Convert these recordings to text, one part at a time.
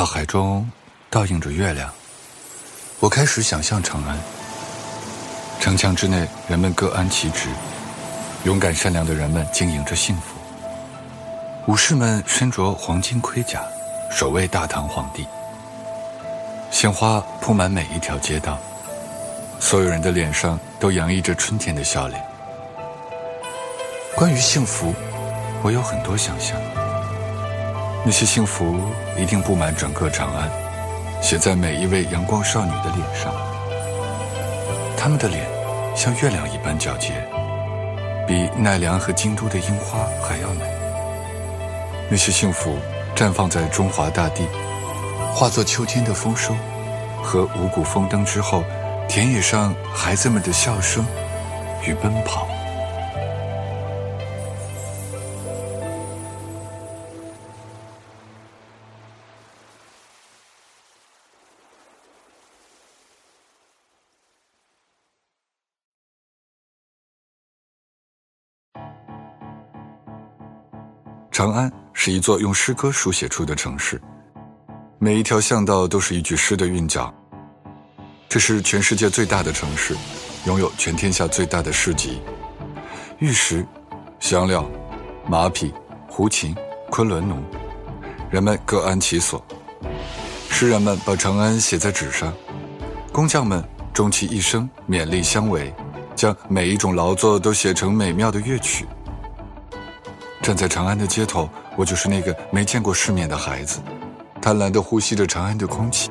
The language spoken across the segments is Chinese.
大海中倒映着月亮，我开始想象长安。城墙之内，人们各安其职，勇敢善良的人们经营着幸福。武士们身着黄金盔甲，守卫大唐皇帝。鲜花铺满每一条街道，所有人的脸上都洋溢着春天的笑脸。关于幸福，我有很多想象。那些幸福一定布满整个长安，写在每一位阳光少女的脸上。她们的脸像月亮一般皎洁，比奈良和京都的樱花还要美。那些幸福绽放在中华大地，化作秋天的丰收和五谷丰登之后，田野上孩子们的笑声与奔跑。长安是一座用诗歌书写出的城市，每一条巷道都是一句诗的韵脚。这是全世界最大的城市，拥有全天下最大的市集，玉石、香料、马匹、胡琴、昆仑奴，人们各安其所。诗人们把长安写在纸上，工匠们终其一生勉力相为，将每一种劳作都写成美妙的乐曲。站在长安的街头，我就是那个没见过世面的孩子，贪婪地呼吸着长安的空气，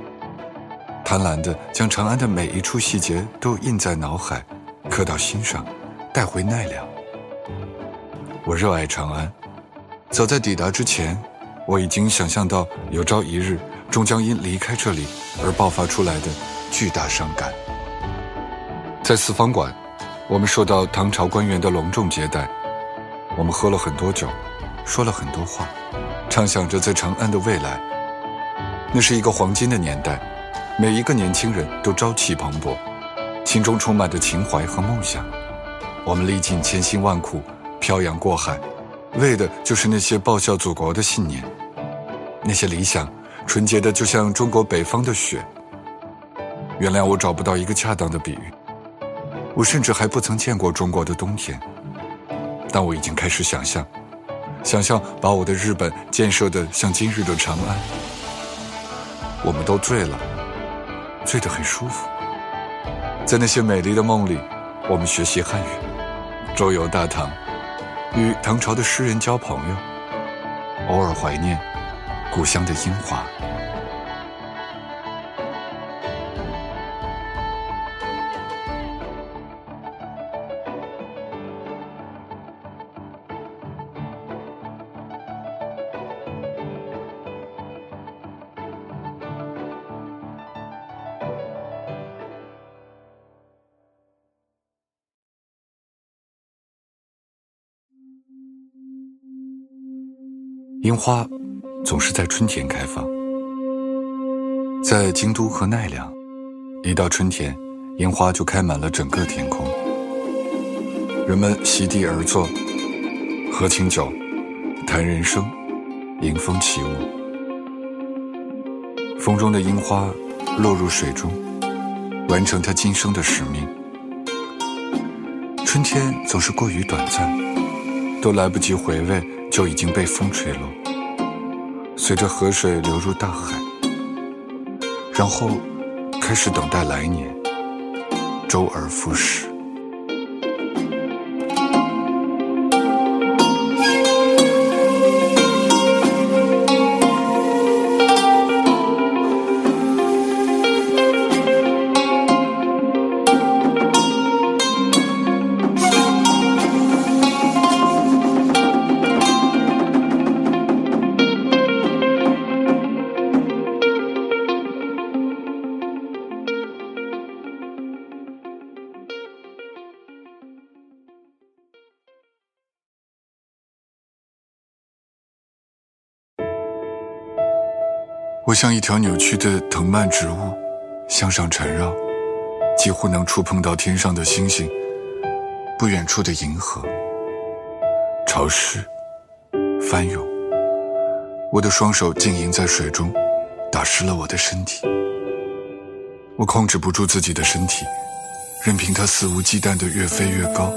贪婪地将长安的每一处细节都印在脑海，刻到心上，带回奈良。我热爱长安，早在抵达之前，我已经想象到有朝一日终将因离开这里而爆发出来的巨大伤感。在四方馆，我们受到唐朝官员的隆重接待。我们喝了很多酒，说了很多话，畅想着在长安的未来。那是一个黄金的年代，每一个年轻人都朝气蓬勃，心中充满着情怀和梦想。我们历尽千辛万苦，漂洋过海，为的就是那些报效祖国的信念。那些理想，纯洁的就像中国北方的雪。原谅我找不到一个恰当的比喻，我甚至还不曾见过中国的冬天。但我已经开始想象，想象把我的日本建设的像今日的长安。我们都醉了，醉得很舒服。在那些美丽的梦里，我们学习汉语，周游大唐，与唐朝的诗人交朋友，偶尔怀念故乡的樱花。樱花总是在春天开放，在京都和奈良，一到春天，樱花就开满了整个天空。人们席地而坐，喝清酒，谈人生，迎风起舞。风中的樱花落入水中，完成它今生的使命。春天总是过于短暂，都来不及回味。就已经被风吹落，随着河水流入大海，然后开始等待来年，周而复始。我像一条扭曲的藤蔓植物，向上缠绕，几乎能触碰到天上的星星，不远处的银河。潮湿，翻涌，我的双手浸淫在水中，打湿了我的身体。我控制不住自己的身体，任凭它肆无忌惮地越飞越高。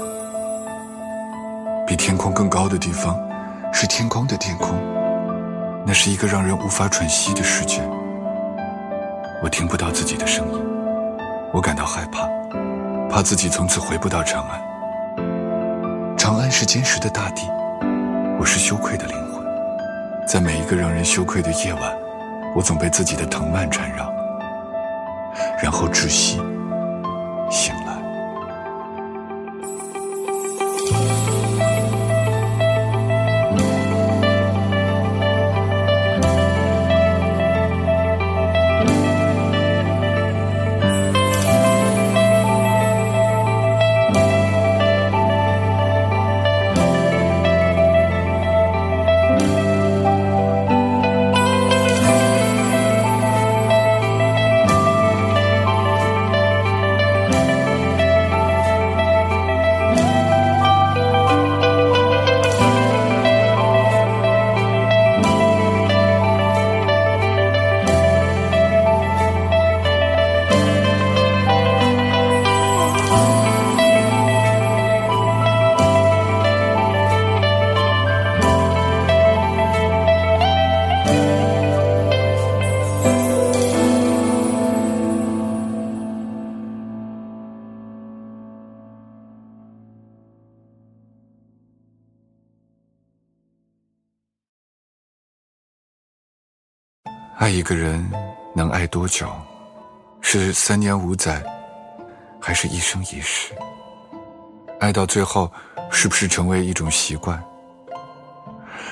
比天空更高的地方，是天空的天空，那是一个让人无法喘息的世界。我听不到自己的声音，我感到害怕，怕自己从此回不到长安。长安是坚实的大地，我是羞愧的灵魂，在每一个让人羞愧的夜晚，我总被自己的藤蔓缠绕。然后窒息，醒来。爱一个人能爱多久？是三年五载，还是一生一世？爱到最后，是不是成为一种习惯？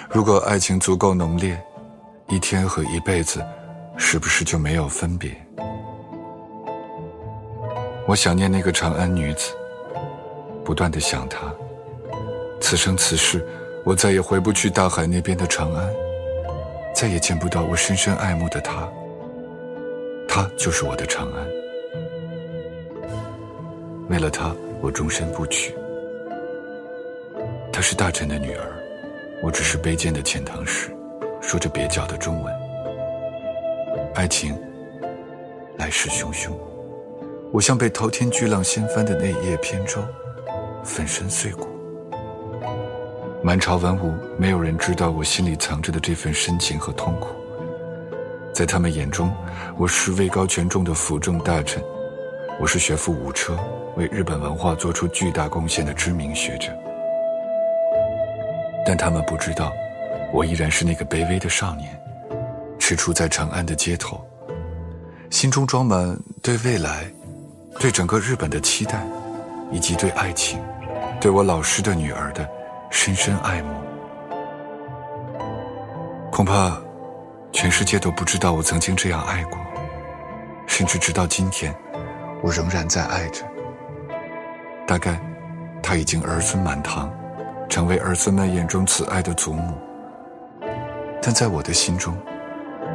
如果爱情足够浓烈，一天和一辈子，是不是就没有分别？我想念那个长安女子，不断的想她。此生此世，我再也回不去大海那边的长安。再也见不到我深深爱慕的他，他就是我的长安。为了他，我终身不娶。她是大臣的女儿，我只是卑贱的遣唐使，说着蹩脚的中文。爱情来势汹汹，我像被滔天巨浪掀翻的那一叶扁舟，粉身碎骨。满朝文武，没有人知道我心里藏着的这份深情和痛苦。在他们眼中，我是位高权重的辅政大臣，我是学富五车、为日本文化做出巨大贡献的知名学者。但他们不知道，我依然是那个卑微的少年，踟蹰在长安的街头，心中装满对未来、对整个日本的期待，以及对爱情、对我老师的女儿的。深深爱慕，恐怕全世界都不知道我曾经这样爱过，甚至直到今天，我仍然在爱着。大概他已经儿孙满堂，成为儿孙们眼中慈爱的祖母，但在我的心中，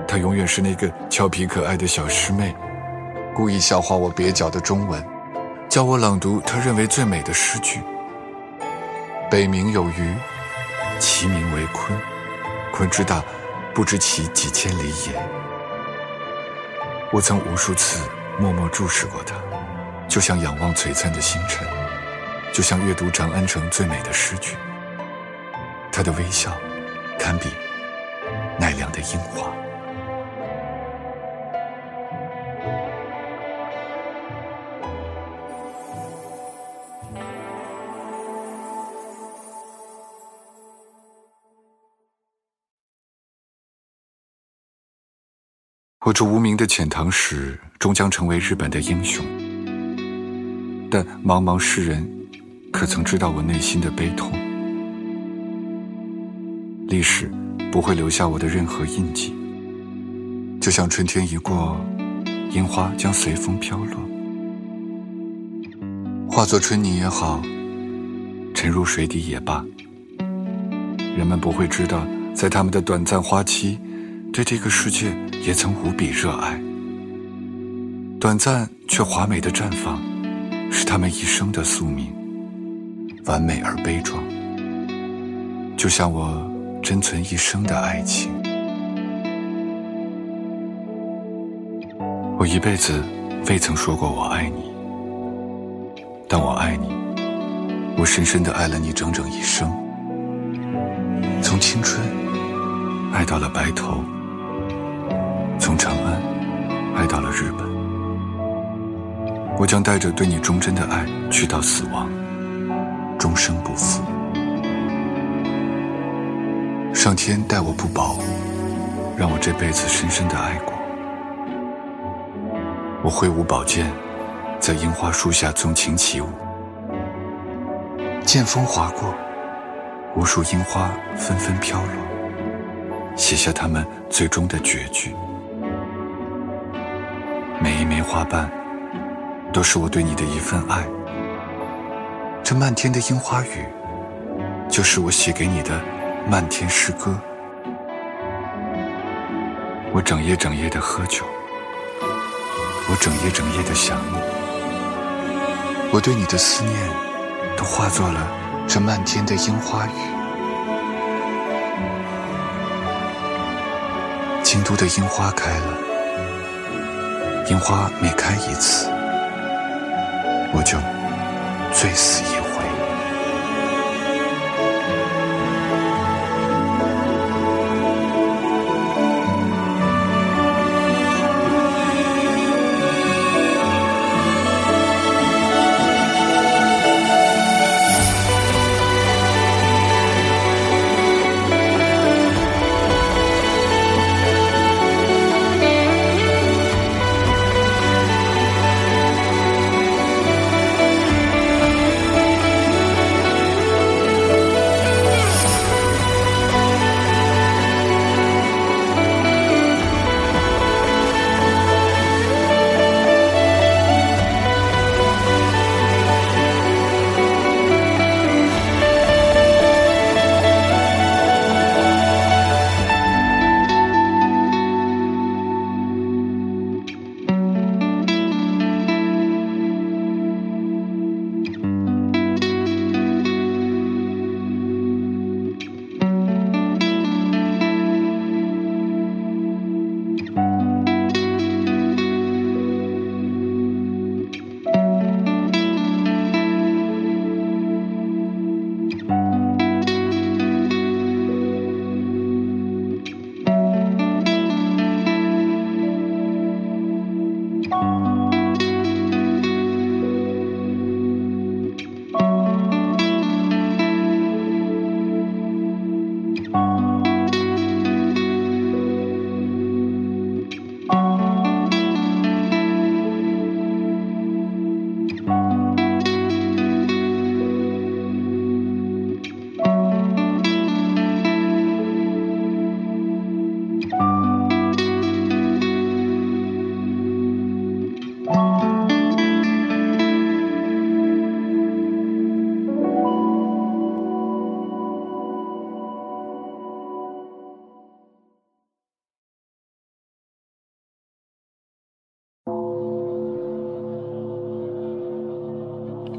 她永远是那个俏皮可爱的小师妹，故意笑话我蹩脚的中文，教我朗读她认为最美的诗句。北冥有鱼，其名为鲲。鲲之大，不知其几千里也。我曾无数次默默注视过它，就像仰望璀璨的星辰，就像阅读长安城最美的诗句。他的微笑，堪比奈良的樱花。我这无名的遣唐使终将成为日本的英雄，但茫茫世人，可曾知道我内心的悲痛？历史不会留下我的任何印记，就像春天一过，樱花将随风飘落，化作春泥也好，沉入水底也罢，人们不会知道，在他们的短暂花期。对这个世界也曾无比热爱，短暂却华美的绽放，是他们一生的宿命，完美而悲壮，就像我珍存一生的爱情。我一辈子未曾说过我爱你，但我爱你，我深深的爱了你整整一生，从青春爱到了白头，从长安爱到了日本。我将带着对你忠贞的爱去到死亡，终生不负。上天待我不薄，让我这辈子深深的爱过。我挥舞宝剑，在樱花树下纵情起舞，剑锋划过，无数樱花纷纷飘落，写下他们最终的绝句。每一枚花瓣。都是我对你的一份爱。这漫天的樱花雨，就是我写给你的漫天诗歌。我整夜整夜的喝酒，我整夜整夜的想你。我对你的思念，都化作了这漫天的樱花雨。京都的樱花开了，樱花每开一次。我就醉死一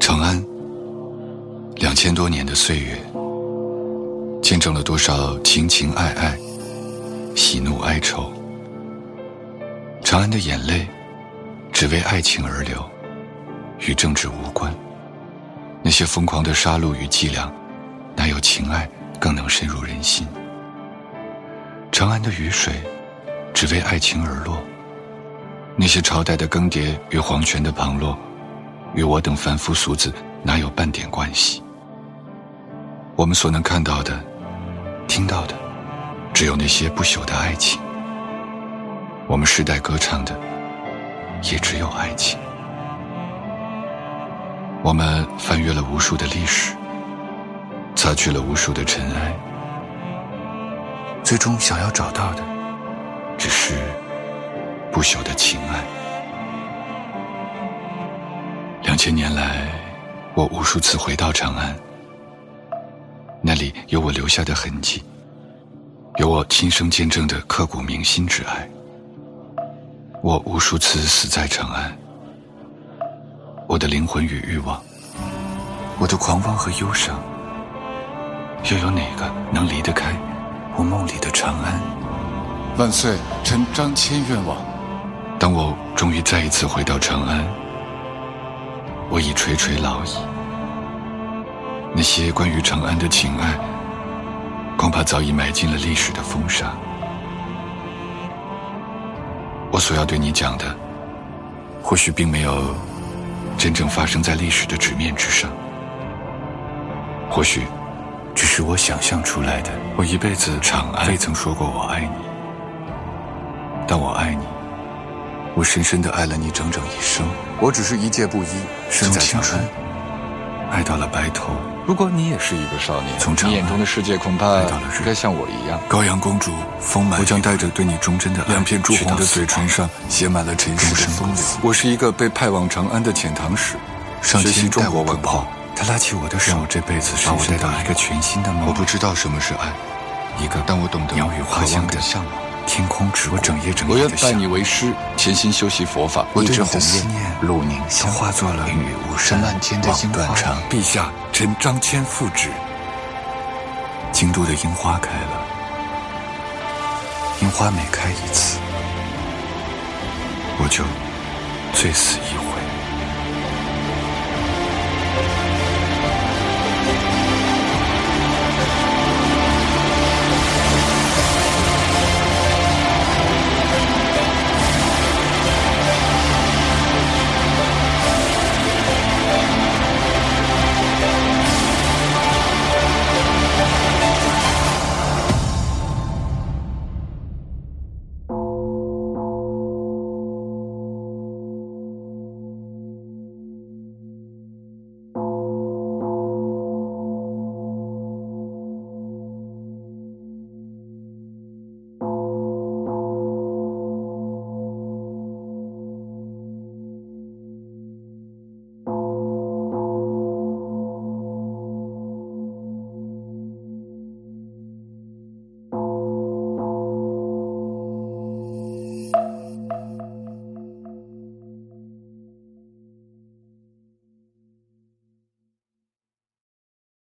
长安，两千多年的岁月，见证了多少情情爱爱、喜怒哀愁。长安的眼泪，只为爱情而流，与政治无关。那些疯狂的杀戮与伎俩，哪有情爱更能深入人心？长安的雨水，只为爱情而落。那些朝代的更迭与皇权的旁落。与我等凡夫俗子哪有半点关系？我们所能看到的、听到的，只有那些不朽的爱情。我们世代歌唱的，也只有爱情。我们翻阅了无数的历史，擦去了无数的尘埃，最终想要找到的，只是不朽的情爱。千年来，我无数次回到长安，那里有我留下的痕迹，有我亲身见证的刻骨铭心之爱。我无数次死在长安，我的灵魂与欲望，我的狂妄和忧伤，又有哪个能离得开我梦里的长安？万岁，臣张骞愿望。当我终于再一次回到长安，我已垂垂老矣。那些关于长安的情爱，恐怕早已埋进了历史的风沙。我所要对你讲的，或许并没有真正发生在历史的纸面之上，或许只是我想象出来的。我一辈子长安未曾说过我爱你，但我爱你，我深深的爱了你整整一生。我只是一介布衣，生在青春，爱到了白头。如果你也是一个少年，从你眼中的世界恐怕应该像我一样。高阳公主，丰满。我将带着对你忠贞的爱两片朱红的嘴唇上写满了尘世的风流。我是一个被派往长安的遣唐使，学习中国文化。他拉起我的手，让我这辈子把我带到一个全新的梦。我不知道什么是爱，一个但我懂得鸟语花香的向往。天空只我整夜整夜的想。我愿拜你为师，潜心修习佛法。我对你的思念，陆宁都化作了云雨巫山，望断肠。陛下，臣张骞复旨。京都的樱花开了，樱花每开一次，我就醉死一回。